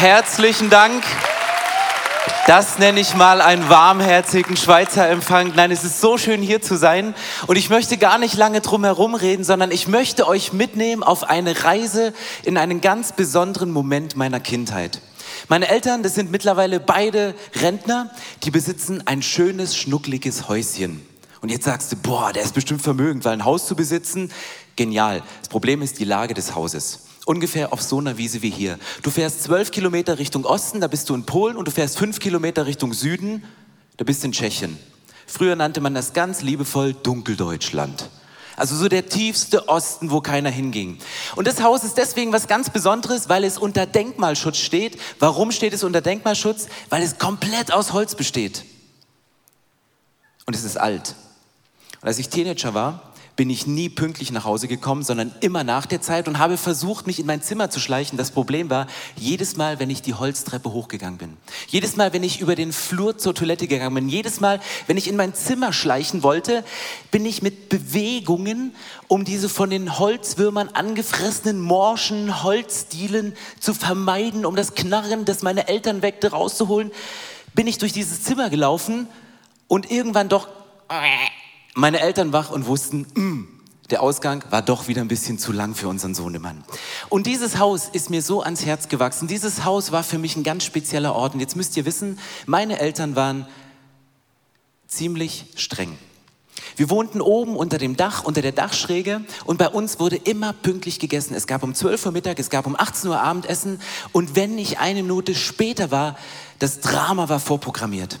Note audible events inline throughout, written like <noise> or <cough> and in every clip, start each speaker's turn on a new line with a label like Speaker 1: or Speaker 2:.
Speaker 1: herzlichen Dank. Das nenne ich mal einen warmherzigen Schweizer Empfang. Nein, es ist so schön hier zu sein und ich möchte gar nicht lange drum herum reden, sondern ich möchte euch mitnehmen auf eine Reise in einen ganz besonderen Moment meiner Kindheit. Meine Eltern, das sind mittlerweile beide Rentner, die besitzen ein schönes, schnuckliges Häuschen. Und jetzt sagst du, boah, der ist bestimmt vermögend, weil ein Haus zu besitzen, genial. Das Problem ist die Lage des Hauses ungefähr auf so einer Wiese wie hier. Du fährst zwölf Kilometer Richtung Osten, da bist du in Polen, und du fährst fünf Kilometer Richtung Süden, da bist du in Tschechien. Früher nannte man das ganz liebevoll Dunkeldeutschland. Also so der tiefste Osten, wo keiner hinging. Und das Haus ist deswegen was ganz Besonderes, weil es unter Denkmalschutz steht. Warum steht es unter Denkmalschutz? Weil es komplett aus Holz besteht. Und es ist alt. Und als ich Teenager war, bin ich nie pünktlich nach Hause gekommen, sondern immer nach der Zeit und habe versucht, mich in mein Zimmer zu schleichen. Das Problem war, jedes Mal, wenn ich die Holztreppe hochgegangen bin, jedes Mal, wenn ich über den Flur zur Toilette gegangen bin, jedes Mal, wenn ich in mein Zimmer schleichen wollte, bin ich mit Bewegungen, um diese von den Holzwürmern angefressenen morschen Holzdielen zu vermeiden, um das Knarren, das meine Eltern weckte, rauszuholen, bin ich durch dieses Zimmer gelaufen und irgendwann doch meine Eltern wach und wussten, mm, der Ausgang war doch wieder ein bisschen zu lang für unseren Sohnemann. Und dieses Haus ist mir so ans Herz gewachsen. Dieses Haus war für mich ein ganz spezieller Ort. Und jetzt müsst ihr wissen, meine Eltern waren ziemlich streng. Wir wohnten oben unter dem Dach, unter der Dachschräge und bei uns wurde immer pünktlich gegessen. Es gab um 12 Uhr Mittag, es gab um 18 Uhr Abendessen und wenn ich eine Minute später war, das Drama war vorprogrammiert.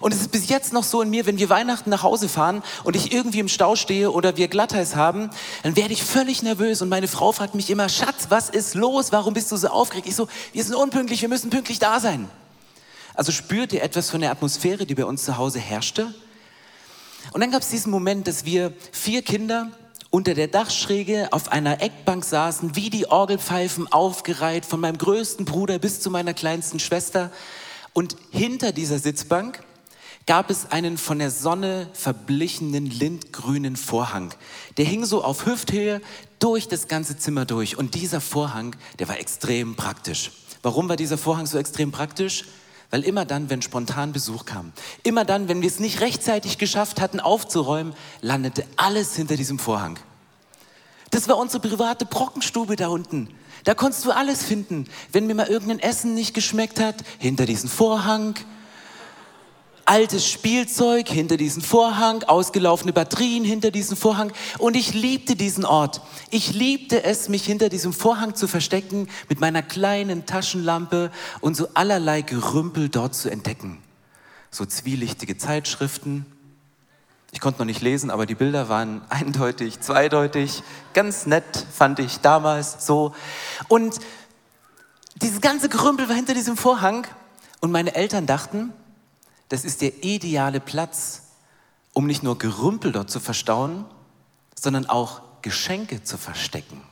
Speaker 1: Und es ist bis jetzt noch so in mir, wenn wir Weihnachten nach Hause fahren und ich irgendwie im Stau stehe oder wir Glatteis haben, dann werde ich völlig nervös und meine Frau fragt mich immer, Schatz, was ist los? Warum bist du so aufgeregt? Ich so, wir sind unpünktlich, wir müssen pünktlich da sein. Also spürt ihr etwas von der Atmosphäre, die bei uns zu Hause herrschte? Und dann gab es diesen Moment, dass wir vier Kinder unter der Dachschräge auf einer Eckbank saßen, wie die Orgelpfeifen aufgereiht, von meinem größten Bruder bis zu meiner kleinsten Schwester. Und hinter dieser Sitzbank gab es einen von der Sonne verblichenen lindgrünen Vorhang. Der hing so auf Hüfthöhe durch das ganze Zimmer durch. Und dieser Vorhang, der war extrem praktisch. Warum war dieser Vorhang so extrem praktisch? Weil immer dann, wenn spontan Besuch kam, immer dann, wenn wir es nicht rechtzeitig geschafft hatten aufzuräumen, landete alles hinter diesem Vorhang. Das war unsere private Brockenstube da unten. Da konntest du alles finden. Wenn mir mal irgendein Essen nicht geschmeckt hat, hinter diesem Vorhang, altes Spielzeug hinter diesem Vorhang, ausgelaufene Batterien hinter diesem Vorhang. Und ich liebte diesen Ort. Ich liebte es, mich hinter diesem Vorhang zu verstecken, mit meiner kleinen Taschenlampe und so allerlei Gerümpel dort zu entdecken. So zwielichtige Zeitschriften. Ich konnte noch nicht lesen, aber die Bilder waren <laughs> eindeutig, zweideutig. Ganz nett fand ich damals so. Und dieses ganze Gerümpel war hinter diesem Vorhang. Und meine Eltern dachten, das ist der ideale Platz, um nicht nur Gerümpel dort zu verstauen, sondern auch Geschenke zu verstecken.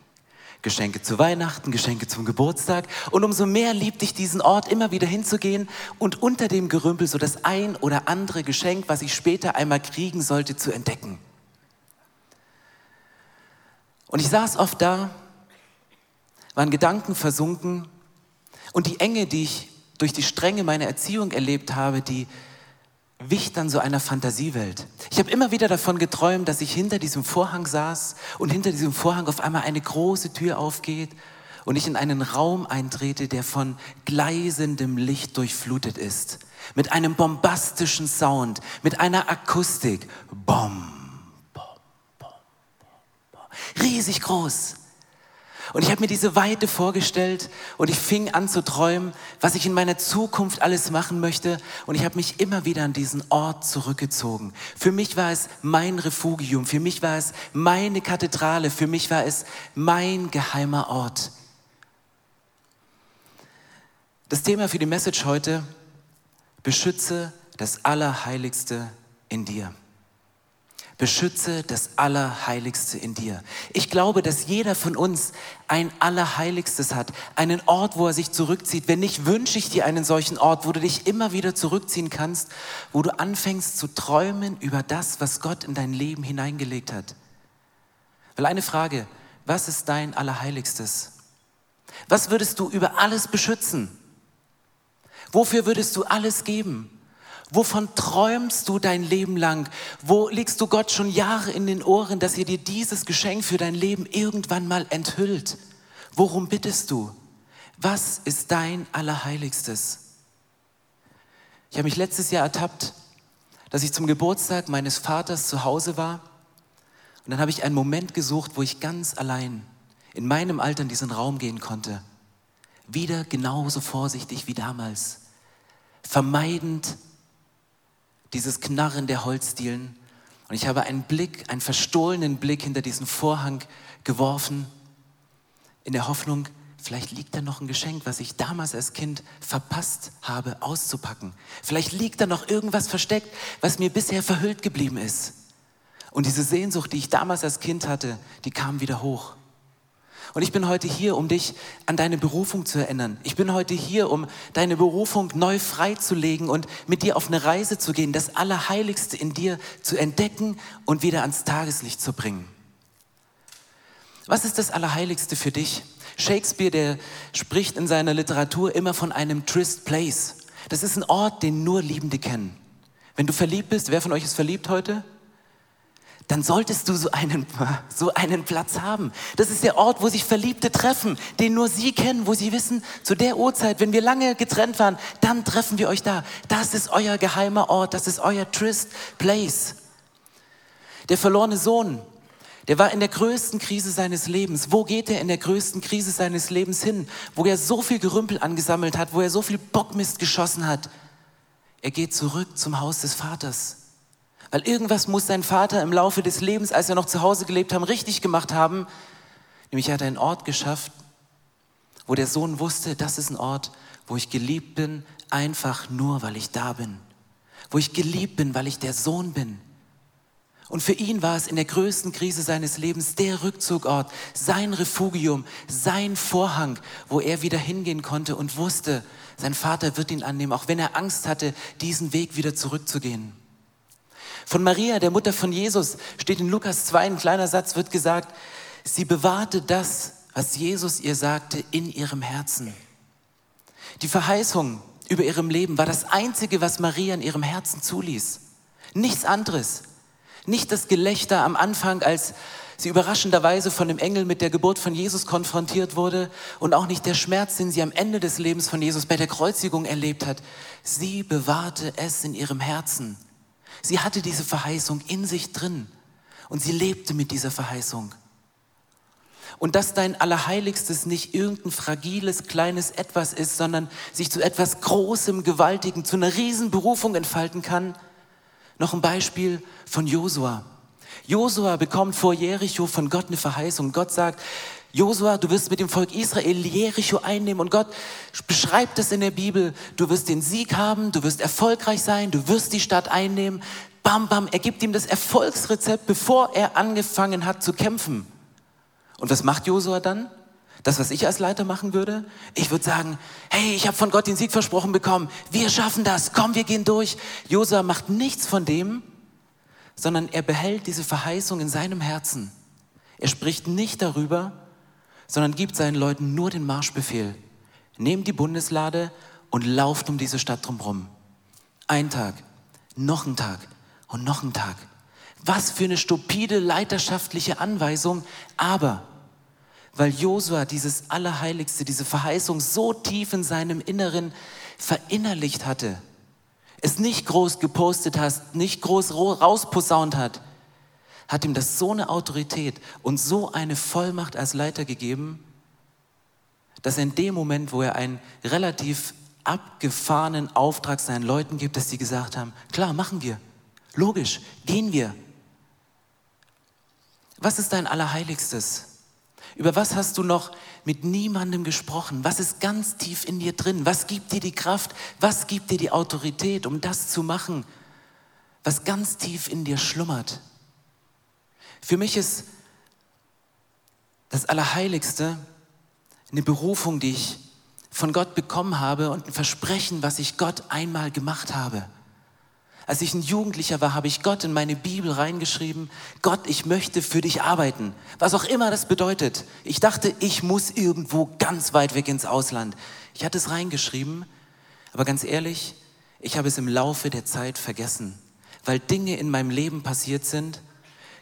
Speaker 1: Geschenke zu Weihnachten, Geschenke zum Geburtstag. Und umso mehr liebte ich diesen Ort, immer wieder hinzugehen und unter dem Gerümpel so das ein oder andere Geschenk, was ich später einmal kriegen sollte, zu entdecken. Und ich saß oft da, waren Gedanken versunken und die Enge, die ich durch die Strenge meiner Erziehung erlebt habe, die wich dann so einer Fantasiewelt. Ich habe immer wieder davon geträumt, dass ich hinter diesem Vorhang saß und hinter diesem Vorhang auf einmal eine große Tür aufgeht und ich in einen Raum eintrete, der von gleisendem Licht durchflutet ist. Mit einem bombastischen Sound, mit einer Akustik. Bom, bom, bom, bom, bom. Riesig groß. Und ich habe mir diese Weite vorgestellt und ich fing an zu träumen, was ich in meiner Zukunft alles machen möchte. Und ich habe mich immer wieder an diesen Ort zurückgezogen. Für mich war es mein Refugium, für mich war es meine Kathedrale, für mich war es mein geheimer Ort. Das Thema für die Message heute, beschütze das Allerheiligste in dir. Beschütze das Allerheiligste in dir. Ich glaube, dass jeder von uns ein Allerheiligstes hat, einen Ort, wo er sich zurückzieht. Wenn nicht, wünsche ich dir einen solchen Ort, wo du dich immer wieder zurückziehen kannst, wo du anfängst zu träumen über das, was Gott in dein Leben hineingelegt hat. Weil eine Frage, was ist dein Allerheiligstes? Was würdest du über alles beschützen? Wofür würdest du alles geben? Wovon träumst du dein Leben lang? Wo legst du Gott schon Jahre in den Ohren, dass er dir dieses Geschenk für dein Leben irgendwann mal enthüllt? Worum bittest du? Was ist dein Allerheiligstes? Ich habe mich letztes Jahr ertappt, dass ich zum Geburtstag meines Vaters zu Hause war und dann habe ich einen Moment gesucht, wo ich ganz allein in meinem Alter in diesen Raum gehen konnte. Wieder genauso vorsichtig wie damals, vermeidend dieses Knarren der Holzdielen. Und ich habe einen Blick, einen verstohlenen Blick hinter diesen Vorhang geworfen, in der Hoffnung, vielleicht liegt da noch ein Geschenk, was ich damals als Kind verpasst habe auszupacken. Vielleicht liegt da noch irgendwas versteckt, was mir bisher verhüllt geblieben ist. Und diese Sehnsucht, die ich damals als Kind hatte, die kam wieder hoch. Und ich bin heute hier, um dich an deine Berufung zu erinnern. Ich bin heute hier, um deine Berufung neu freizulegen und mit dir auf eine Reise zu gehen, das Allerheiligste in dir zu entdecken und wieder ans Tageslicht zu bringen. Was ist das Allerheiligste für dich? Shakespeare, der spricht in seiner Literatur immer von einem Trist Place. Das ist ein Ort, den nur Liebende kennen. Wenn du verliebt bist, wer von euch ist verliebt heute? Dann solltest du so einen, <laughs> so einen Platz haben. Das ist der Ort, wo sich Verliebte treffen, den nur sie kennen, wo sie wissen, zu der Uhrzeit, wenn wir lange getrennt waren, dann treffen wir euch da. Das ist euer geheimer Ort, das ist euer Trist Place. Der verlorene Sohn, der war in der größten Krise seines Lebens. Wo geht er in der größten Krise seines Lebens hin? Wo er so viel Gerümpel angesammelt hat, wo er so viel Bockmist geschossen hat. Er geht zurück zum Haus des Vaters. Weil irgendwas muss sein Vater im Laufe des Lebens, als er noch zu Hause gelebt haben, richtig gemacht haben. Nämlich er hat einen Ort geschafft, wo der Sohn wusste, das ist ein Ort, wo ich geliebt bin, einfach nur, weil ich da bin. Wo ich geliebt bin, weil ich der Sohn bin. Und für ihn war es in der größten Krise seines Lebens der Rückzugort, sein Refugium, sein Vorhang, wo er wieder hingehen konnte und wusste, sein Vater wird ihn annehmen, auch wenn er Angst hatte, diesen Weg wieder zurückzugehen. Von Maria, der Mutter von Jesus, steht in Lukas 2 ein kleiner Satz, wird gesagt, sie bewahrte das, was Jesus ihr sagte, in ihrem Herzen. Die Verheißung über ihrem Leben war das Einzige, was Maria in ihrem Herzen zuließ. Nichts anderes. Nicht das Gelächter am Anfang, als sie überraschenderweise von dem Engel mit der Geburt von Jesus konfrontiert wurde und auch nicht der Schmerz, den sie am Ende des Lebens von Jesus bei der Kreuzigung erlebt hat. Sie bewahrte es in ihrem Herzen. Sie hatte diese Verheißung in sich drin und sie lebte mit dieser Verheißung. Und dass dein Allerheiligstes nicht irgendein fragiles, kleines Etwas ist, sondern sich zu etwas Großem, Gewaltigem, zu einer Riesenberufung entfalten kann. Noch ein Beispiel von Josua. Josua bekommt vor Jericho von Gott eine Verheißung. Gott sagt, Josua, du wirst mit dem Volk Israel Jericho einnehmen und Gott beschreibt es in der Bibel. Du wirst den Sieg haben, du wirst erfolgreich sein, du wirst die Stadt einnehmen. Bam, bam, er gibt ihm das Erfolgsrezept, bevor er angefangen hat zu kämpfen. Und was macht Josua dann? Das, was ich als Leiter machen würde? Ich würde sagen, hey, ich habe von Gott den Sieg versprochen bekommen. Wir schaffen das. Komm, wir gehen durch. Josua macht nichts von dem, sondern er behält diese Verheißung in seinem Herzen. Er spricht nicht darüber, sondern gibt seinen Leuten nur den Marschbefehl. Nehmt die Bundeslade und lauft um diese Stadt drumherum. Ein Tag, noch ein Tag und noch ein Tag. Was für eine stupide leiterschaftliche Anweisung, aber weil Josua dieses Allerheiligste, diese Verheißung so tief in seinem Inneren verinnerlicht hatte, es nicht groß gepostet hast, nicht groß rausposaunt hat, hat ihm das so eine Autorität und so eine Vollmacht als Leiter gegeben, dass er in dem Moment, wo er einen relativ abgefahrenen Auftrag seinen Leuten gibt, dass sie gesagt haben, klar, machen wir, logisch, gehen wir. Was ist dein Allerheiligstes? Über was hast du noch mit niemandem gesprochen? Was ist ganz tief in dir drin? Was gibt dir die Kraft? Was gibt dir die Autorität, um das zu machen, was ganz tief in dir schlummert? Für mich ist das Allerheiligste eine Berufung, die ich von Gott bekommen habe und ein Versprechen, was ich Gott einmal gemacht habe. Als ich ein Jugendlicher war, habe ich Gott in meine Bibel reingeschrieben, Gott, ich möchte für dich arbeiten. Was auch immer das bedeutet. Ich dachte, ich muss irgendwo ganz weit weg ins Ausland. Ich hatte es reingeschrieben, Aber ganz ehrlich, ich habe es im Laufe der Zeit vergessen, weil Dinge in meinem Leben passiert sind,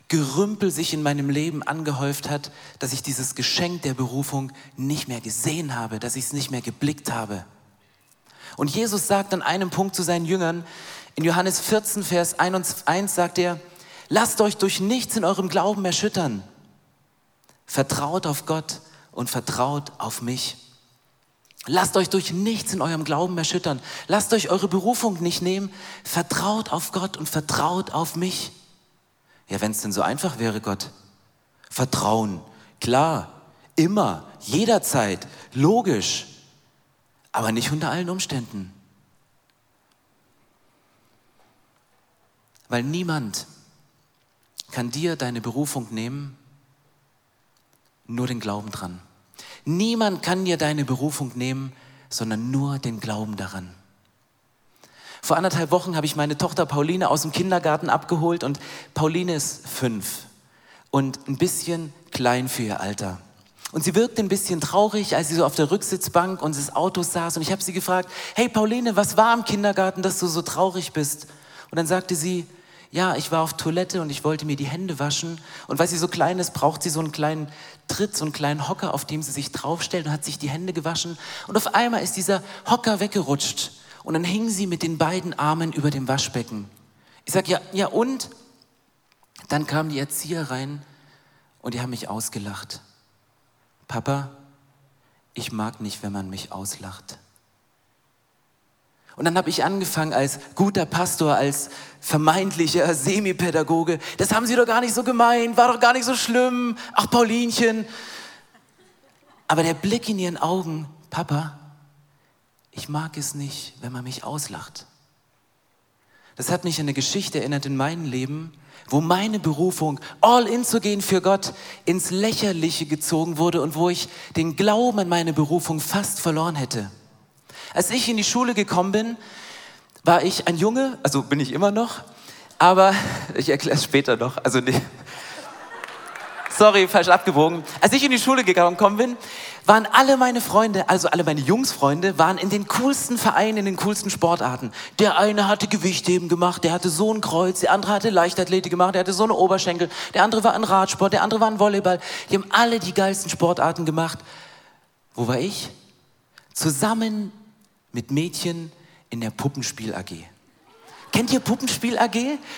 Speaker 1: Gerümpel sich in meinem Leben angehäuft hat, dass ich dieses Geschenk der Berufung nicht mehr gesehen habe, dass ich es nicht mehr geblickt habe. Und Jesus sagt an einem Punkt zu seinen Jüngern, in Johannes 14, Vers 1 sagt er, lasst euch durch nichts in eurem Glauben erschüttern. Vertraut auf Gott und vertraut auf mich. Lasst euch durch nichts in eurem Glauben erschüttern. Lasst euch eure Berufung nicht nehmen. Vertraut auf Gott und vertraut auf mich. Ja, wenn es denn so einfach wäre, Gott. Vertrauen, klar, immer, jederzeit, logisch, aber nicht unter allen Umständen. Weil niemand kann dir deine Berufung nehmen, nur den Glauben dran. Niemand kann dir deine Berufung nehmen, sondern nur den Glauben daran. Vor anderthalb Wochen habe ich meine Tochter Pauline aus dem Kindergarten abgeholt und Pauline ist fünf und ein bisschen klein für ihr Alter. Und sie wirkte ein bisschen traurig, als sie so auf der Rücksitzbank unseres Autos saß. Und ich habe sie gefragt, hey Pauline, was war im Kindergarten, dass du so traurig bist? Und dann sagte sie, ja, ich war auf Toilette und ich wollte mir die Hände waschen. Und weil sie so klein ist, braucht sie so einen kleinen Tritt, so einen kleinen Hocker, auf dem sie sich draufstellt und hat sich die Hände gewaschen. Und auf einmal ist dieser Hocker weggerutscht. Und dann hing sie mit den beiden Armen über dem Waschbecken. Ich sage, ja, ja und? Dann kamen die Erzieher rein und die haben mich ausgelacht. Papa, ich mag nicht, wenn man mich auslacht. Und dann habe ich angefangen als guter Pastor, als vermeintlicher Semipädagoge. Das haben Sie doch gar nicht so gemeint, war doch gar nicht so schlimm. Ach, Paulinchen. Aber der Blick in Ihren Augen, Papa, ich mag es nicht, wenn man mich auslacht. Das hat mich an eine Geschichte erinnert in meinem Leben, wo meine Berufung, all in zu gehen für Gott, ins Lächerliche gezogen wurde und wo ich den Glauben an meine Berufung fast verloren hätte. Als ich in die Schule gekommen bin, war ich ein Junge, also bin ich immer noch, aber <laughs> ich erkläre es später noch, also nee, <laughs> sorry, falsch abgewogen. Als ich in die Schule gekommen bin, waren alle meine Freunde, also alle meine Jungsfreunde, waren in den coolsten Vereinen, in den coolsten Sportarten. Der eine hatte Gewichtheben gemacht, der hatte so ein Kreuz, der andere hatte Leichtathletik gemacht, der hatte so eine Oberschenkel, der andere war ein Radsport, der andere war ein Volleyball. Die haben alle die geilsten Sportarten gemacht. Wo war ich? Zusammen mit Mädchen in der Puppenspiel AG. Kennt ihr Puppenspiel AG?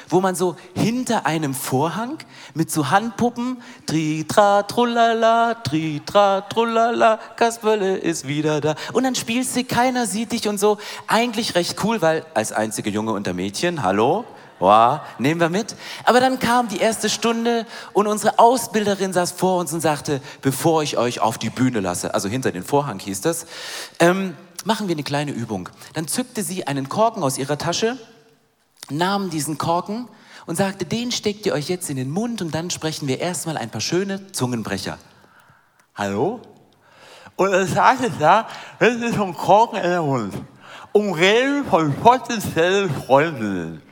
Speaker 1: Wo man so hinter einem Vorhang mit so Handpuppen, tri tra trullala, tri tra trullala, Kasperle ist wieder da. Und dann spielst du, keiner sieht dich und so. Eigentlich recht cool, weil als einzige Junge unter Mädchen, hallo, Wow, nehmen wir mit. Aber dann kam die erste Stunde und unsere Ausbilderin saß vor uns und sagte, bevor ich euch auf die Bühne lasse, also hinter den Vorhang hieß das, ähm, machen wir eine kleine Übung. Dann zückte sie einen Korken aus ihrer Tasche nahm diesen Korken und sagte, den steckt ihr euch jetzt in den Mund und dann sprechen wir erstmal ein paar schöne Zungenbrecher.
Speaker 2: Hallo? Und saß ich da, wenn sie einen Korken in den Mund. Umgeben von potenziellen Freundinnen.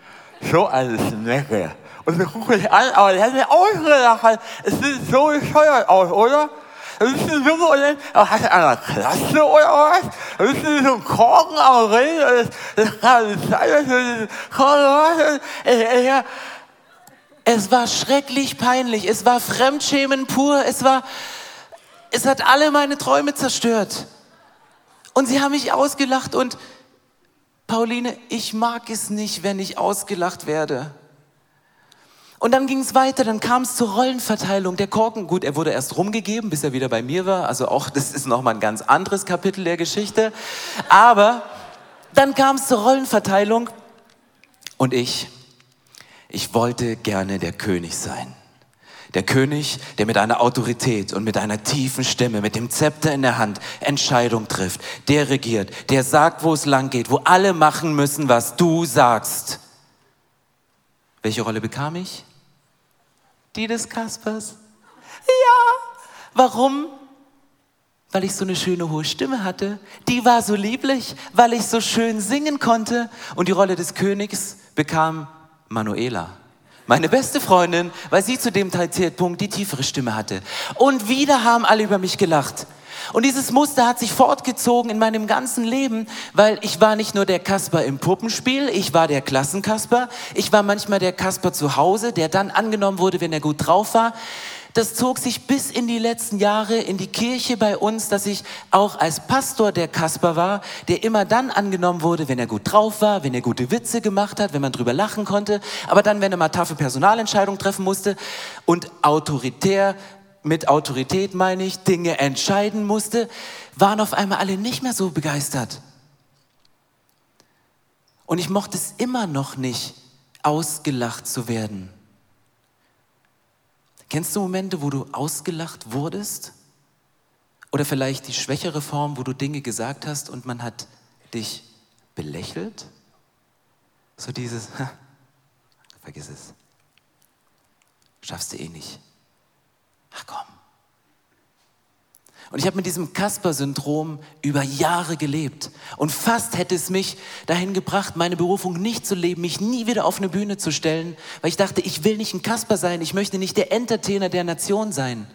Speaker 2: So eine Schnecke. Und sie gucken mich an, aber die hätten ausgelacht. Es sieht so bescheuert aus, oder? Bist du Junge oder hast du eine Klasse oder was? Bist du so Korken am Reden? Das kann nicht sein.
Speaker 1: Es war schrecklich peinlich. Es war Fremdschämen pur. Es war, es hat alle meine Träume zerstört. Und sie haben mich ausgelacht und Pauline, ich mag es nicht, wenn ich ausgelacht werde. Und dann ging es weiter, dann kam es zur Rollenverteilung. Der Korken, gut, er wurde erst rumgegeben, bis er wieder bei mir war. Also auch, das ist nochmal ein ganz anderes Kapitel der Geschichte. Aber dann kam es zur Rollenverteilung und ich, ich wollte gerne der König sein. Der König, der mit einer Autorität und mit einer tiefen Stimme, mit dem Zepter in der Hand Entscheidung trifft, der regiert, der sagt, wo es lang geht, wo alle machen müssen, was du sagst. Welche Rolle bekam ich? Die des Kaspers? Ja. Warum? Weil ich so eine schöne hohe Stimme hatte. Die war so lieblich, weil ich so schön singen konnte. Und die Rolle des Königs bekam Manuela. Meine beste Freundin, weil sie zu dem Zeitpunkt die tiefere Stimme hatte. Und wieder haben alle über mich gelacht. Und dieses Muster hat sich fortgezogen in meinem ganzen Leben, weil ich war nicht nur der Kasper im Puppenspiel, ich war der Klassenkasper, ich war manchmal der Kasper zu Hause, der dann angenommen wurde, wenn er gut drauf war. Das zog sich bis in die letzten Jahre in die Kirche bei uns, dass ich auch als Pastor der Kasper war, der immer dann angenommen wurde, wenn er gut drauf war, wenn er gute Witze gemacht hat, wenn man drüber lachen konnte, aber dann, wenn er mal taffe Personalentscheidungen treffen musste und autoritär mit Autorität meine ich, Dinge entscheiden musste, waren auf einmal alle nicht mehr so begeistert. Und ich mochte es immer noch nicht, ausgelacht zu werden. Kennst du Momente, wo du ausgelacht wurdest? Oder vielleicht die schwächere Form, wo du Dinge gesagt hast und man hat dich belächelt? So dieses, <laughs> vergiss es, schaffst du eh nicht. Ach komm. Und ich habe mit diesem Kasper-Syndrom über Jahre gelebt. Und fast hätte es mich dahin gebracht, meine Berufung nicht zu leben, mich nie wieder auf eine Bühne zu stellen, weil ich dachte, ich will nicht ein Kasper sein, ich möchte nicht der Entertainer der Nation sein.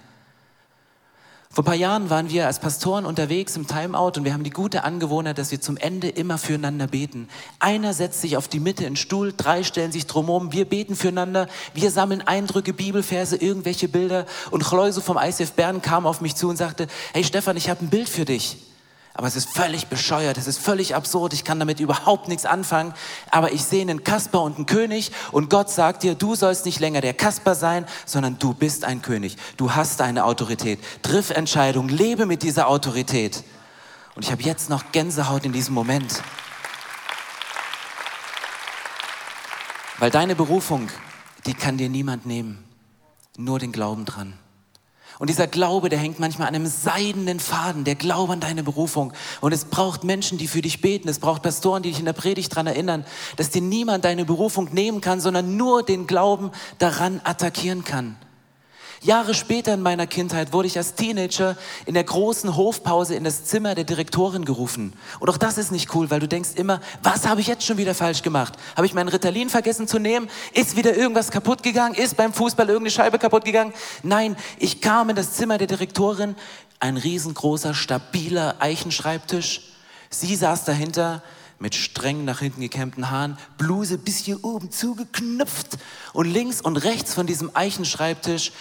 Speaker 1: Vor ein paar Jahren waren wir als Pastoren unterwegs im Timeout und wir haben die gute Angewohnheit, dass wir zum Ende immer füreinander beten. Einer setzt sich auf die Mitte in den Stuhl, drei stellen sich drumherum, wir beten füreinander, wir sammeln Eindrücke, Bibelverse, irgendwelche Bilder und Chloe vom ICF Bern kam auf mich zu und sagte, hey Stefan, ich habe ein Bild für dich. Aber es ist völlig bescheuert, es ist völlig absurd, ich kann damit überhaupt nichts anfangen. Aber ich sehe einen Kasper und einen König und Gott sagt dir, du sollst nicht länger der Kasper sein, sondern du bist ein König. Du hast eine Autorität. Triff Entscheidung, lebe mit dieser Autorität. Und ich habe jetzt noch Gänsehaut in diesem Moment. Weil deine Berufung, die kann dir niemand nehmen. Nur den Glauben dran. Und dieser Glaube, der hängt manchmal an einem seidenen Faden, der Glaube an deine Berufung. Und es braucht Menschen, die für dich beten. Es braucht Pastoren, die dich in der Predigt daran erinnern, dass dir niemand deine Berufung nehmen kann, sondern nur den Glauben daran attackieren kann. Jahre später in meiner Kindheit wurde ich als Teenager in der großen Hofpause in das Zimmer der Direktorin gerufen. Und auch das ist nicht cool, weil du denkst immer, was habe ich jetzt schon wieder falsch gemacht? Habe ich meinen Ritalin vergessen zu nehmen? Ist wieder irgendwas kaputt gegangen? Ist beim Fußball irgendeine Scheibe kaputt gegangen? Nein, ich kam in das Zimmer der Direktorin, ein riesengroßer, stabiler Eichenschreibtisch. Sie saß dahinter, mit streng nach hinten gekämmten Haaren, Bluse bis hier oben zugeknüpft und links und rechts von diesem Eichenschreibtisch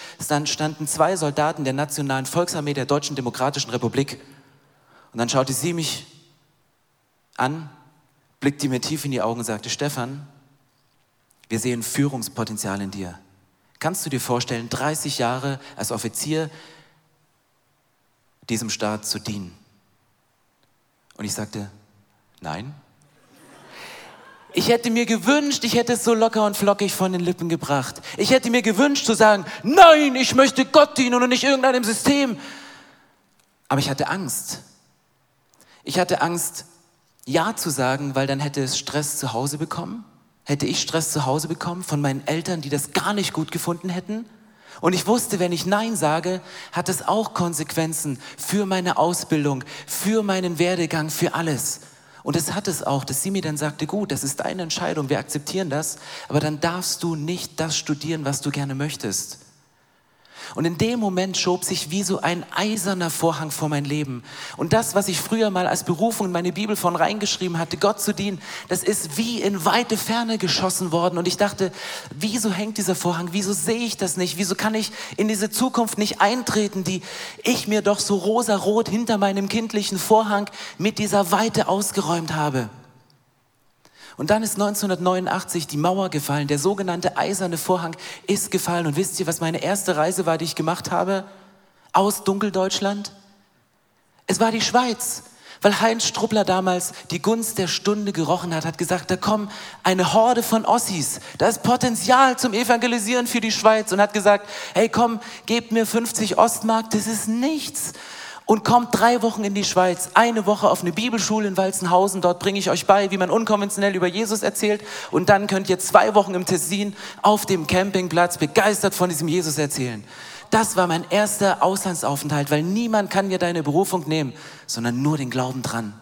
Speaker 1: standen zwei Soldaten der Nationalen Volksarmee der Deutschen Demokratischen Republik. Und dann schaute sie mich an, blickte mir tief in die Augen und sagte, Stefan, wir sehen Führungspotenzial in dir. Kannst du dir vorstellen, 30 Jahre als Offizier diesem Staat zu dienen? Und ich sagte, nein. Ich hätte mir gewünscht, ich hätte es so locker und flockig von den Lippen gebracht. Ich hätte mir gewünscht zu sagen, nein, ich möchte Gott dienen und nicht irgendeinem System. Aber ich hatte Angst. Ich hatte Angst, Ja zu sagen, weil dann hätte es Stress zu Hause bekommen. Hätte ich Stress zu Hause bekommen von meinen Eltern, die das gar nicht gut gefunden hätten. Und ich wusste, wenn ich Nein sage, hat es auch Konsequenzen für meine Ausbildung, für meinen Werdegang, für alles. Und es hat es auch, dass sie mir dann sagte, gut, das ist deine Entscheidung, wir akzeptieren das, aber dann darfst du nicht das studieren, was du gerne möchtest. Und in dem Moment schob sich wie so ein eiserner Vorhang vor mein Leben. Und das, was ich früher mal als Berufung in meine Bibel von reingeschrieben hatte, Gott zu dienen, das ist wie in weite Ferne geschossen worden. Und ich dachte, wieso hängt dieser Vorhang? Wieso sehe ich das nicht? Wieso kann ich in diese Zukunft nicht eintreten, die ich mir doch so rosarot hinter meinem kindlichen Vorhang mit dieser Weite ausgeräumt habe? Und dann ist 1989 die Mauer gefallen, der sogenannte eiserne Vorhang ist gefallen. Und wisst ihr, was meine erste Reise war, die ich gemacht habe? Aus Dunkeldeutschland? Es war die Schweiz. Weil Heinz Struppler damals die Gunst der Stunde gerochen hat, hat gesagt, da kommen eine Horde von Ossis, da ist Potenzial zum Evangelisieren für die Schweiz und hat gesagt, hey komm, gebt mir 50 Ostmark, das ist nichts und kommt drei Wochen in die Schweiz, eine Woche auf eine Bibelschule in Walzenhausen. Dort bringe ich euch bei, wie man unkonventionell über Jesus erzählt. Und dann könnt ihr zwei Wochen im Tessin auf dem Campingplatz begeistert von diesem Jesus erzählen. Das war mein erster Auslandsaufenthalt, weil niemand kann dir deine Berufung nehmen, sondern nur den Glauben dran.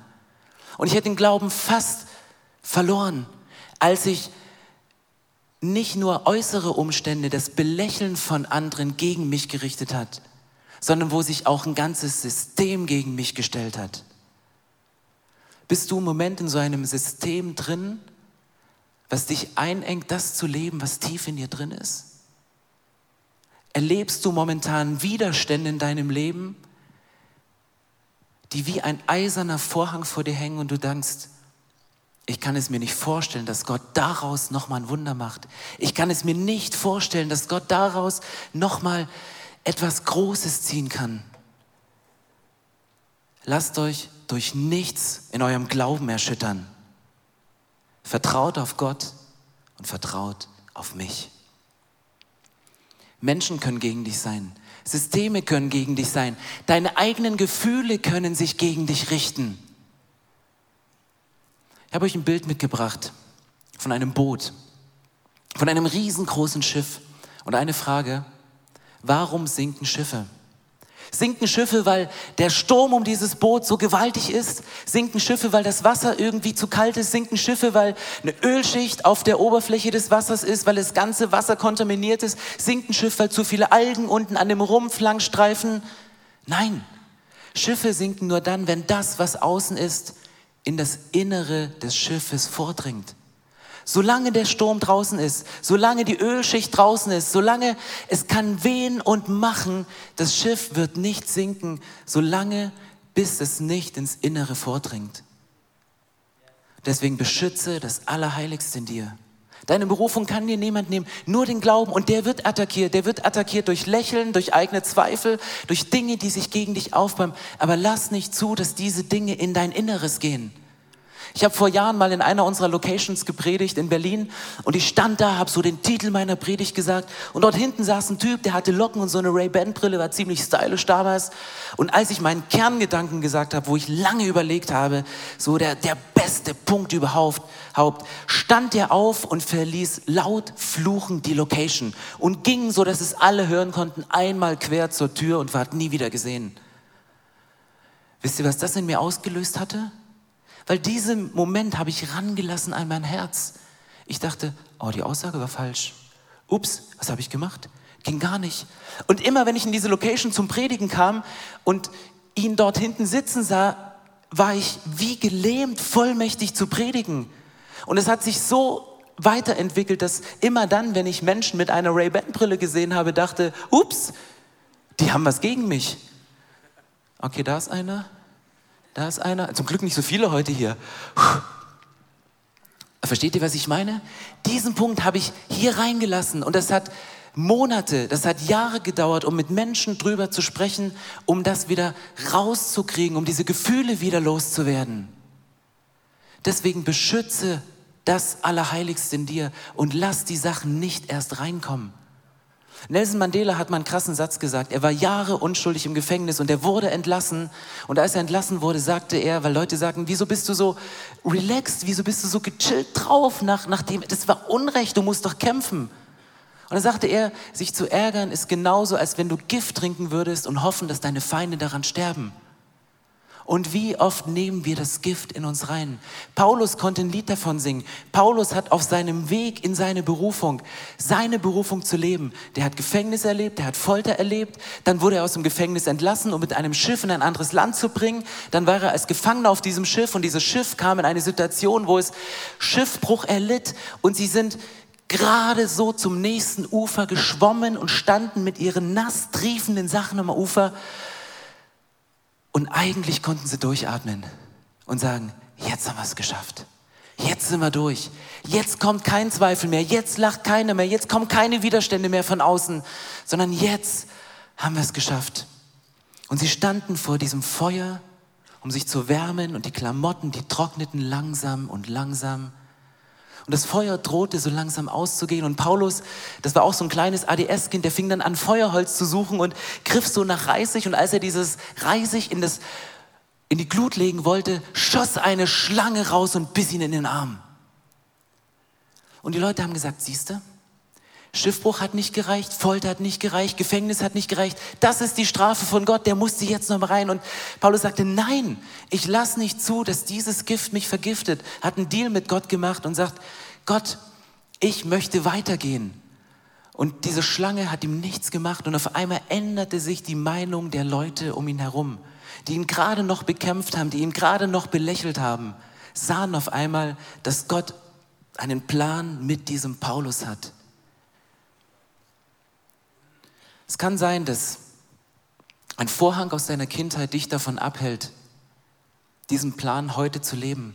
Speaker 1: Und ich hätte den Glauben fast verloren, als ich nicht nur äußere Umstände, das Belächeln von anderen gegen mich gerichtet hat, sondern wo sich auch ein ganzes System gegen mich gestellt hat. Bist du im Moment in so einem System drin, was dich einengt, das zu leben, was tief in dir drin ist? Erlebst du momentan Widerstände in deinem Leben, die wie ein eiserner Vorhang vor dir hängen und du denkst, ich kann es mir nicht vorstellen, dass Gott daraus nochmal ein Wunder macht. Ich kann es mir nicht vorstellen, dass Gott daraus nochmal etwas Großes ziehen kann. Lasst euch durch nichts in eurem Glauben erschüttern. Vertraut auf Gott und vertraut auf mich. Menschen können gegen dich sein. Systeme können gegen dich sein. Deine eigenen Gefühle können sich gegen dich richten. Ich habe euch ein Bild mitgebracht von einem Boot, von einem riesengroßen Schiff. Und eine Frage, warum sinken Schiffe? Sinken Schiffe, weil der Sturm um dieses Boot so gewaltig ist? Sinken Schiffe, weil das Wasser irgendwie zu kalt ist? Sinken Schiffe, weil eine Ölschicht auf der Oberfläche des Wassers ist, weil das ganze Wasser kontaminiert ist? Sinken Schiffe, weil zu viele Algen unten an dem Rumpf langstreifen? Nein, Schiffe sinken nur dann, wenn das, was außen ist, in das Innere des Schiffes vordringt. Solange der Sturm draußen ist, solange die Ölschicht draußen ist, solange es kann wehen und machen, das Schiff wird nicht sinken, solange bis es nicht ins Innere vordringt. Deswegen beschütze das Allerheiligste in dir. Deine Berufung kann dir niemand nehmen, nur den Glauben. Und der wird attackiert. Der wird attackiert durch Lächeln, durch eigene Zweifel, durch Dinge, die sich gegen dich aufbauen. Aber lass nicht zu, dass diese Dinge in dein Inneres gehen. Ich habe vor Jahren mal in einer unserer Locations gepredigt in Berlin und ich stand da, habe so den Titel meiner Predigt gesagt und dort hinten saß ein Typ, der hatte Locken und so eine Ray-Ban-Brille, war ziemlich stylisch damals. Und als ich meinen Kerngedanken gesagt habe, wo ich lange überlegt habe, so der, der beste Punkt überhaupt, Haupt, stand er auf und verließ laut fluchend die Location und ging, so dass es alle hören konnten, einmal quer zur Tür und war nie wieder gesehen. Wisst ihr, was das in mir ausgelöst hatte? Weil diesen Moment habe ich rangelassen an mein Herz. Ich dachte, oh, die Aussage war falsch. Ups, was habe ich gemacht? Ging gar nicht. Und immer wenn ich in diese Location zum Predigen kam und ihn dort hinten sitzen sah, war ich wie gelähmt, vollmächtig zu predigen. Und es hat sich so weiterentwickelt, dass immer dann, wenn ich Menschen mit einer Ray-Ban-Brille gesehen habe, dachte, ups, die haben was gegen mich. Okay, da ist einer. Da ist einer. Zum Glück nicht so viele heute hier. Versteht ihr, was ich meine? Diesen Punkt habe ich hier reingelassen und das hat Monate, das hat Jahre gedauert, um mit Menschen drüber zu sprechen, um das wieder rauszukriegen, um diese Gefühle wieder loszuwerden. Deswegen beschütze das Allerheiligste in dir und lass die Sachen nicht erst reinkommen. Nelson Mandela hat mal einen krassen Satz gesagt. Er war Jahre unschuldig im Gefängnis und er wurde entlassen. Und als er entlassen wurde, sagte er, weil Leute sagten, wieso bist du so relaxed, wieso bist du so gechillt drauf, nach, nachdem, das war Unrecht, du musst doch kämpfen. Und dann sagte er, sich zu ärgern ist genauso, als wenn du Gift trinken würdest und hoffen, dass deine Feinde daran sterben. Und wie oft nehmen wir das Gift in uns rein? Paulus konnte ein Lied davon singen. Paulus hat auf seinem Weg in seine Berufung, seine Berufung zu leben. Der hat Gefängnis erlebt, der hat Folter erlebt. Dann wurde er aus dem Gefängnis entlassen, um mit einem Schiff in ein anderes Land zu bringen. Dann war er als Gefangener auf diesem Schiff und dieses Schiff kam in eine Situation, wo es Schiffbruch erlitt und sie sind gerade so zum nächsten Ufer geschwommen und standen mit ihren nass triefenden Sachen am Ufer und eigentlich konnten sie durchatmen und sagen, jetzt haben wir es geschafft. Jetzt sind wir durch. Jetzt kommt kein Zweifel mehr. Jetzt lacht keiner mehr. Jetzt kommen keine Widerstände mehr von außen, sondern jetzt haben wir es geschafft. Und sie standen vor diesem Feuer, um sich zu wärmen und die Klamotten, die trockneten langsam und langsam. Und das Feuer drohte so langsam auszugehen. Und Paulus, das war auch so ein kleines ADS-Kind, der fing dann an, Feuerholz zu suchen und griff so nach Reisig. Und als er dieses Reisig in, das, in die Glut legen wollte, schoss eine Schlange raus und biss ihn in den Arm. Und die Leute haben gesagt, siehste, Schiffbruch hat nicht gereicht, Folter hat nicht gereicht, Gefängnis hat nicht gereicht. Das ist die Strafe von Gott, der musste jetzt noch mal rein. Und Paulus sagte, nein, ich lasse nicht zu, dass dieses Gift mich vergiftet. Hat einen Deal mit Gott gemacht und sagt, Gott, ich möchte weitergehen. Und diese Schlange hat ihm nichts gemacht und auf einmal änderte sich die Meinung der Leute um ihn herum, die ihn gerade noch bekämpft haben, die ihn gerade noch belächelt haben, sahen auf einmal, dass Gott einen Plan mit diesem Paulus hat. Es kann sein, dass ein Vorhang aus deiner Kindheit dich davon abhält, diesen Plan heute zu leben.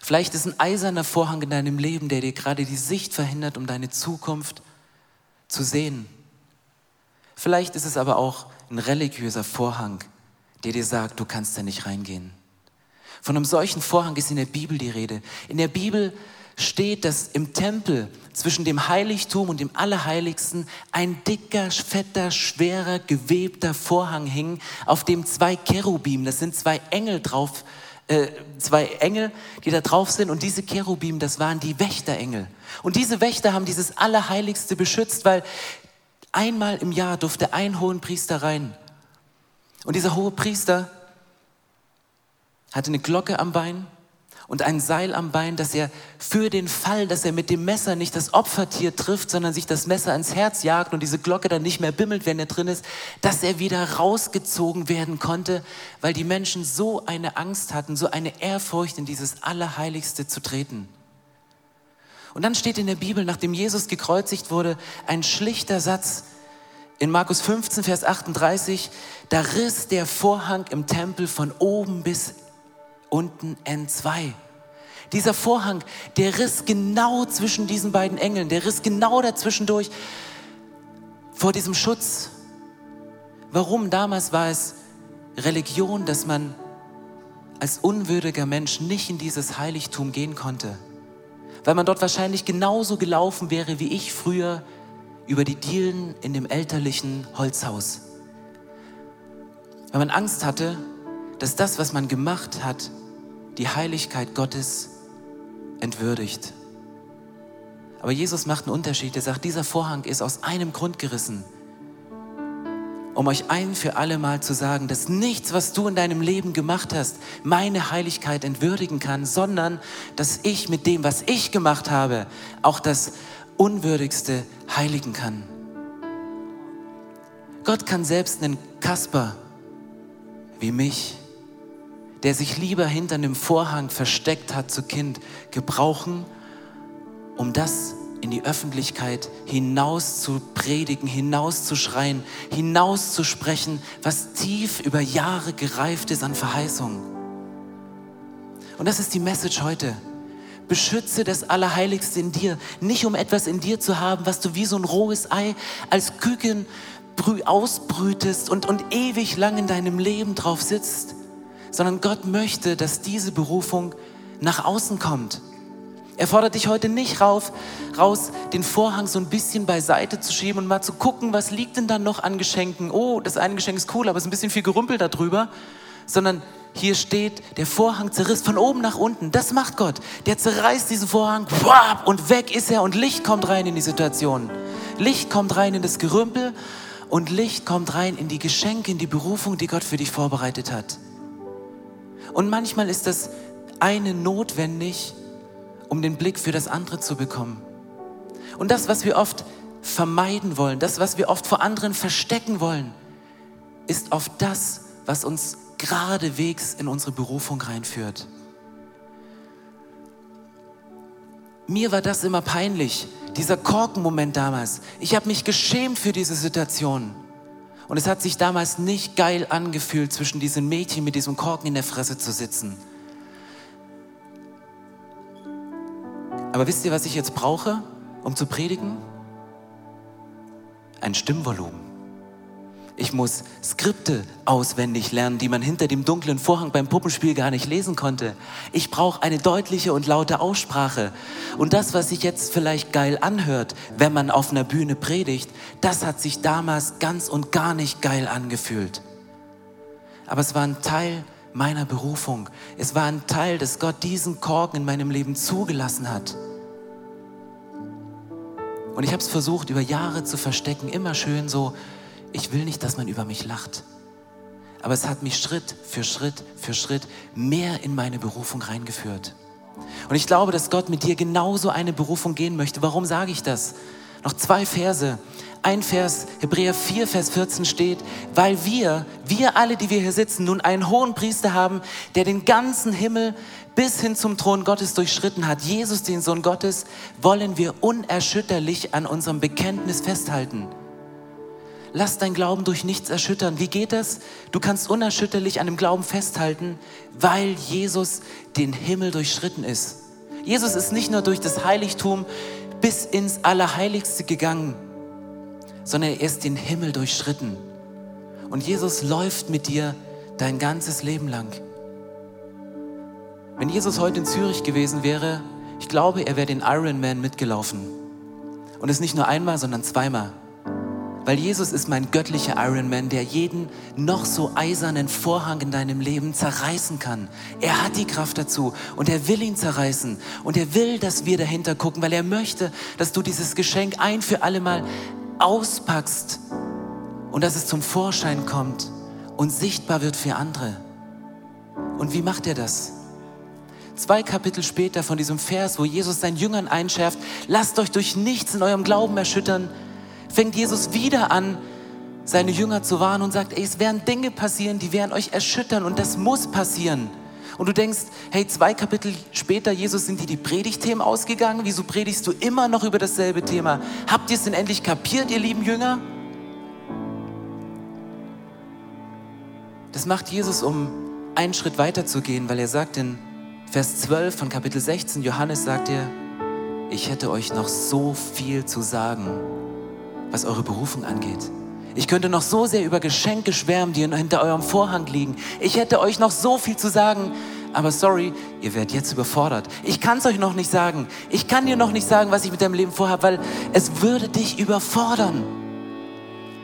Speaker 1: Vielleicht ist ein eiserner Vorhang in deinem Leben, der dir gerade die Sicht verhindert, um deine Zukunft zu sehen. Vielleicht ist es aber auch ein religiöser Vorhang, der dir sagt, du kannst da nicht reingehen. Von einem solchen Vorhang ist in der Bibel die Rede. In der Bibel steht, dass im Tempel zwischen dem Heiligtum und dem Allerheiligsten ein dicker, fetter, schwerer, gewebter Vorhang hing, auf dem zwei Cherubim, das sind zwei Engel drauf, äh, zwei Engel, die da drauf sind und diese Cherubim, das waren die Wächterengel. Und diese Wächter haben dieses Allerheiligste beschützt, weil einmal im Jahr durfte ein hohen Priester rein. Und dieser hohe Priester hatte eine Glocke am Bein und ein Seil am Bein, dass er für den Fall, dass er mit dem Messer nicht das Opfertier trifft, sondern sich das Messer ins Herz jagt und diese Glocke dann nicht mehr bimmelt, wenn er drin ist, dass er wieder rausgezogen werden konnte, weil die Menschen so eine Angst hatten, so eine Ehrfurcht in dieses Allerheiligste zu treten. Und dann steht in der Bibel, nachdem Jesus gekreuzigt wurde, ein schlichter Satz in Markus 15, Vers 38, da riss der Vorhang im Tempel von oben bis unten N2. Dieser Vorhang, der riss genau zwischen diesen beiden Engeln, der riss genau dazwischen durch vor diesem Schutz. Warum damals war es Religion, dass man als unwürdiger Mensch nicht in dieses Heiligtum gehen konnte? Weil man dort wahrscheinlich genauso gelaufen wäre wie ich früher über die Dielen in dem elterlichen Holzhaus. Weil man Angst hatte, dass das, was man gemacht hat, die Heiligkeit Gottes entwürdigt. Aber Jesus macht einen Unterschied. Er sagt, dieser Vorhang ist aus einem Grund gerissen, um euch ein für alle Mal zu sagen, dass nichts, was du in deinem Leben gemacht hast, meine Heiligkeit entwürdigen kann, sondern dass ich mit dem, was ich gemacht habe, auch das Unwürdigste heiligen kann. Gott kann selbst einen Kasper wie mich der sich lieber hinter einem Vorhang versteckt hat zu Kind, gebrauchen, um das in die Öffentlichkeit hinaus zu predigen, hinaus zu schreien, hinaus zu sprechen, was tief über Jahre gereift ist an Verheißungen. Und das ist die Message heute. Beschütze das Allerheiligste in dir, nicht um etwas in dir zu haben, was du wie so ein rohes Ei als Küken ausbrütest und, und ewig lang in deinem Leben drauf sitzt, sondern Gott möchte, dass diese Berufung nach außen kommt. Er fordert dich heute nicht rauf, raus, den Vorhang so ein bisschen beiseite zu schieben und mal zu gucken, was liegt denn dann noch an Geschenken. Oh, das eine Geschenk ist cool, aber es ist ein bisschen viel Gerümpel darüber. Sondern hier steht, der Vorhang zerriss von oben nach unten. Das macht Gott. Der zerreißt diesen Vorhang und weg ist er und Licht kommt rein in die Situation. Licht kommt rein in das Gerümpel und Licht kommt rein in die Geschenke, in die Berufung, die Gott für dich vorbereitet hat. Und manchmal ist das eine notwendig, um den Blick für das andere zu bekommen. Und das, was wir oft vermeiden wollen, das, was wir oft vor anderen verstecken wollen, ist oft das, was uns geradewegs in unsere Berufung reinführt. Mir war das immer peinlich, dieser Korkenmoment damals. Ich habe mich geschämt für diese Situation. Und es hat sich damals nicht geil angefühlt, zwischen diesen Mädchen mit diesem Korken in der Fresse zu sitzen. Aber wisst ihr, was ich jetzt brauche, um zu predigen? Ein Stimmvolumen. Ich muss Skripte auswendig lernen, die man hinter dem dunklen Vorhang beim Puppenspiel gar nicht lesen konnte. Ich brauche eine deutliche und laute Aussprache. Und das, was sich jetzt vielleicht geil anhört, wenn man auf einer Bühne predigt, das hat sich damals ganz und gar nicht geil angefühlt. Aber es war ein Teil meiner Berufung. Es war ein Teil, dass Gott diesen Korken in meinem Leben zugelassen hat. Und ich habe es versucht, über Jahre zu verstecken, immer schön so ich will nicht, dass man über mich lacht. Aber es hat mich Schritt für Schritt für Schritt mehr in meine Berufung reingeführt. Und ich glaube, dass Gott mit dir genauso eine Berufung gehen möchte. Warum sage ich das? Noch zwei Verse. Ein Vers, Hebräer 4, Vers 14 steht, weil wir, wir alle, die wir hier sitzen, nun einen hohen Priester haben, der den ganzen Himmel bis hin zum Thron Gottes durchschritten hat, Jesus, den Sohn Gottes, wollen wir unerschütterlich an unserem Bekenntnis festhalten. Lass dein Glauben durch nichts erschüttern. Wie geht das? Du kannst unerschütterlich an dem Glauben festhalten, weil Jesus den Himmel durchschritten ist. Jesus ist nicht nur durch das Heiligtum bis ins Allerheiligste gegangen, sondern er ist den Himmel durchschritten. Und Jesus läuft mit dir dein ganzes Leben lang. Wenn Jesus heute in Zürich gewesen wäre, ich glaube, er wäre den Ironman mitgelaufen. Und es nicht nur einmal, sondern zweimal. Weil Jesus ist mein göttlicher Ironman, der jeden noch so eisernen Vorhang in deinem Leben zerreißen kann. Er hat die Kraft dazu und er will ihn zerreißen. Und er will, dass wir dahinter gucken, weil er möchte, dass du dieses Geschenk ein für alle Mal auspackst und dass es zum Vorschein kommt und sichtbar wird für andere. Und wie macht er das? Zwei Kapitel später von diesem Vers, wo Jesus seinen Jüngern einschärft, lasst euch durch nichts in eurem Glauben erschüttern, fängt Jesus wieder an, seine Jünger zu warnen und sagt, ey, es werden Dinge passieren, die werden euch erschüttern und das muss passieren. Und du denkst, hey, zwei Kapitel später, Jesus, sind dir die Predigtthemen ausgegangen? Wieso predigst du immer noch über dasselbe Thema? Habt ihr es denn endlich kapiert, ihr lieben Jünger? Das macht Jesus, um einen Schritt weiter zu gehen, weil er sagt in Vers 12 von Kapitel 16, Johannes sagt er, ich hätte euch noch so viel zu sagen was eure Berufung angeht. Ich könnte noch so sehr über Geschenke schwärmen, die hinter eurem Vorhang liegen. Ich hätte euch noch so viel zu sagen, aber sorry, ihr werdet jetzt überfordert. Ich kann es euch noch nicht sagen. Ich kann dir noch nicht sagen, was ich mit deinem Leben vorhabe, weil es würde dich überfordern.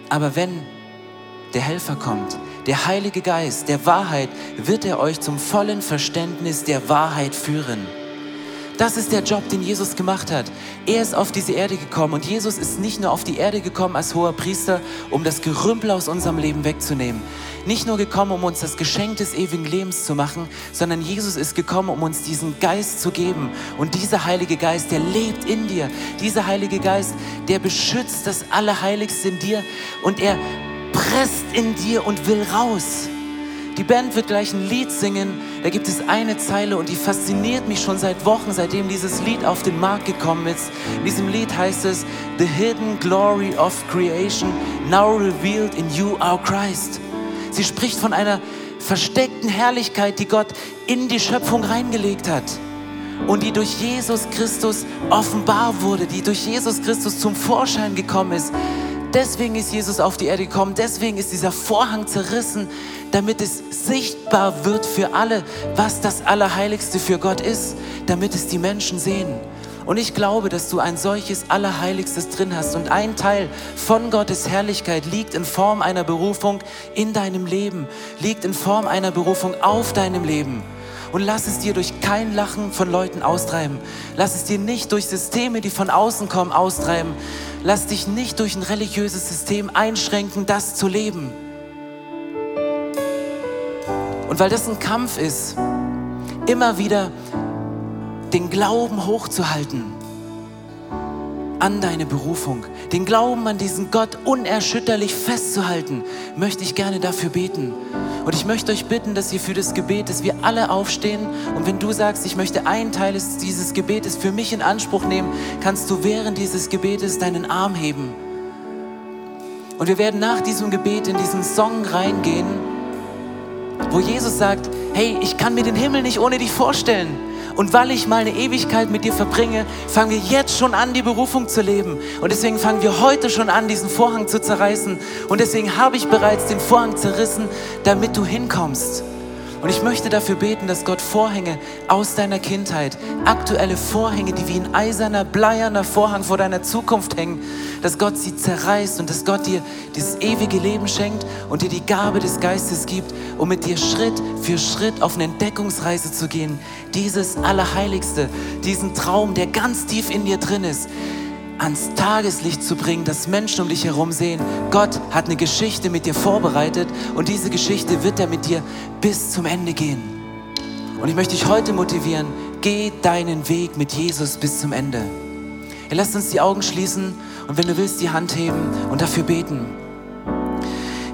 Speaker 1: Aber wenn der Helfer kommt, der Heilige Geist der Wahrheit, wird er euch zum vollen Verständnis der Wahrheit führen. Das ist der Job, den Jesus gemacht hat. Er ist auf diese Erde gekommen und Jesus ist nicht nur auf die Erde gekommen als hoher Priester, um das Gerümpel aus unserem Leben wegzunehmen. Nicht nur gekommen, um uns das Geschenk des ewigen Lebens zu machen, sondern Jesus ist gekommen, um uns diesen Geist zu geben. Und dieser Heilige Geist, der lebt in dir. Dieser Heilige Geist, der beschützt das Allerheiligste in dir und er presst in dir und will raus. Die Band wird gleich ein Lied singen. Da gibt es eine Zeile und die fasziniert mich schon seit Wochen, seitdem dieses Lied auf den Markt gekommen ist. In diesem Lied heißt es, The hidden glory of creation, now revealed in you, our Christ. Sie spricht von einer versteckten Herrlichkeit, die Gott in die Schöpfung reingelegt hat und die durch Jesus Christus offenbar wurde, die durch Jesus Christus zum Vorschein gekommen ist. Deswegen ist Jesus auf die Erde gekommen, deswegen ist dieser Vorhang zerrissen, damit es sichtbar wird für alle, was das Allerheiligste für Gott ist, damit es die Menschen sehen. Und ich glaube, dass du ein solches Allerheiligstes drin hast. Und ein Teil von Gottes Herrlichkeit liegt in Form einer Berufung in deinem Leben, liegt in Form einer Berufung auf deinem Leben. Und lass es dir durch kein Lachen von Leuten austreiben. Lass es dir nicht durch Systeme, die von außen kommen, austreiben. Lass dich nicht durch ein religiöses System einschränken, das zu leben. Und weil das ein Kampf ist, immer wieder den Glauben hochzuhalten an deine Berufung, den Glauben an diesen Gott unerschütterlich festzuhalten, möchte ich gerne dafür beten. Und ich möchte euch bitten, dass ihr für das Gebet, dass wir alle aufstehen. Und wenn du sagst, ich möchte einen Teil dieses Gebetes für mich in Anspruch nehmen, kannst du während dieses Gebetes deinen Arm heben. Und wir werden nach diesem Gebet in diesen Song reingehen wo Jesus sagt, hey, ich kann mir den Himmel nicht ohne dich vorstellen. Und weil ich mal eine Ewigkeit mit dir verbringe, fangen wir jetzt schon an, die Berufung zu leben. Und deswegen fangen wir heute schon an, diesen Vorhang zu zerreißen. Und deswegen habe ich bereits den Vorhang zerrissen, damit du hinkommst. Und ich möchte dafür beten, dass Gott Vorhänge aus deiner Kindheit, aktuelle Vorhänge, die wie ein eiserner, bleierner Vorhang vor deiner Zukunft hängen, dass Gott sie zerreißt und dass Gott dir dieses ewige Leben schenkt und dir die Gabe des Geistes gibt, um mit dir Schritt für Schritt auf eine Entdeckungsreise zu gehen. Dieses Allerheiligste, diesen Traum, der ganz tief in dir drin ist, ans Tageslicht zu bringen, dass Menschen um dich herum sehen, Gott hat eine Geschichte mit dir vorbereitet und diese Geschichte wird er mit dir bis zum Ende gehen. Und ich möchte dich heute motivieren, geh deinen Weg mit Jesus bis zum Ende. Ja, lasst uns die Augen schließen Und wenn du willst, die Hand heben und dafür beten.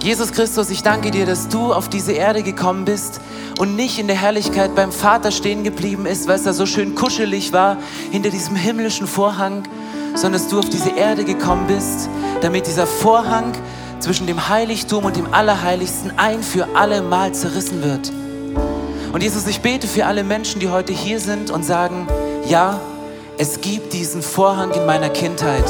Speaker 1: Jesus Christus, ich danke dir, dass du auf diese Erde gekommen bist und nicht in der Herrlichkeit beim Vater stehen geblieben ist, weil es da so schön kuschelig war hinter diesem himmlischen Vorhang, sondern dass du auf diese Erde gekommen bist, damit dieser Vorhang zwischen dem Heiligtum und dem Allerheiligsten ein für alle Mal zerrissen wird. Und Jesus, ich bete für alle Menschen, die heute hier sind und sagen, ja, es gibt diesen Vorhang in meiner Kindheit.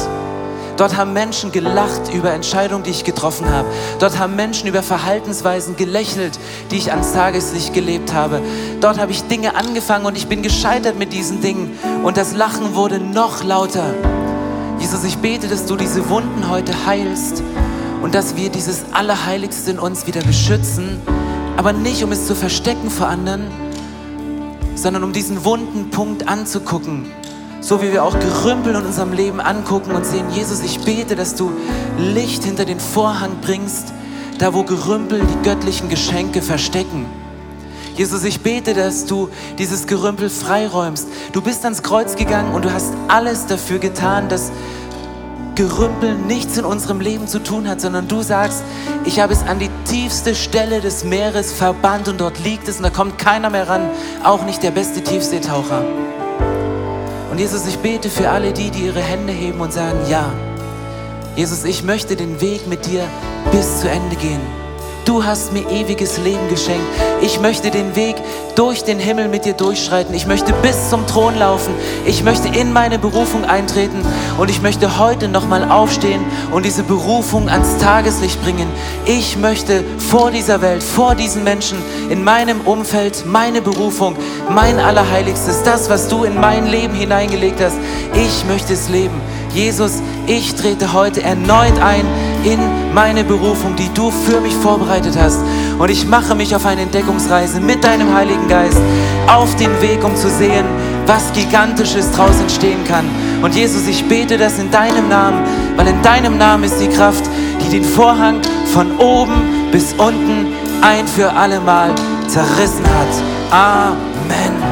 Speaker 1: Dort haben Menschen gelacht über Entscheidungen, die ich getroffen habe. Dort haben Menschen über Verhaltensweisen gelächelt, die ich ans Tageslicht gelebt habe. Dort habe ich Dinge angefangen und ich bin gescheitert mit diesen Dingen. Und das Lachen wurde noch lauter. Jesus, ich bete, dass du diese Wunden heute heilst und dass wir dieses Allerheiligste in uns wieder beschützen, aber nicht um es zu verstecken vor anderen, sondern um diesen wunden Punkt anzugucken so wie wir auch Gerümpel in unserem Leben angucken und sehen, Jesus, ich bete, dass du Licht hinter den Vorhang bringst, da wo Gerümpel die göttlichen Geschenke verstecken. Jesus, ich bete, dass du dieses Gerümpel freiräumst. Du bist ans Kreuz gegangen und du hast alles dafür getan, dass Gerümpel nichts in unserem Leben zu tun hat, sondern du sagst, ich habe es an die tiefste Stelle des Meeres verbannt und dort liegt es und da kommt keiner mehr ran, auch nicht der beste Tiefseetaucher. Und Jesus, ich bete für alle die, die ihre Hände heben und sagen, ja, Jesus, ich möchte den Weg mit dir bis zu Ende gehen. Du hast mir ewiges Leben geschenkt. Ich möchte den Weg durch den Himmel mit dir durchschreiten. Ich möchte bis zum Thron laufen. Ich möchte in meine Berufung eintreten. Und ich möchte heute nochmal aufstehen und diese Berufung ans Tageslicht bringen. Ich möchte vor dieser Welt, vor diesen Menschen, in meinem Umfeld, meine Berufung, mein Allerheiligstes, das, was du in mein Leben hineingelegt hast, ich möchte es leben. Jesus, ich trete heute erneut ein in meine Berufung, die du für mich vorbereitet hast. Und ich mache mich auf eine Entdeckungsreise mit deinem Heiligen Geist auf den Weg, um zu sehen, was Gigantisches draus entstehen kann. Und Jesus, ich bete das in deinem Namen, weil in deinem Namen ist die Kraft, die den Vorhang von oben bis unten ein für alle Mal zerrissen hat. Amen.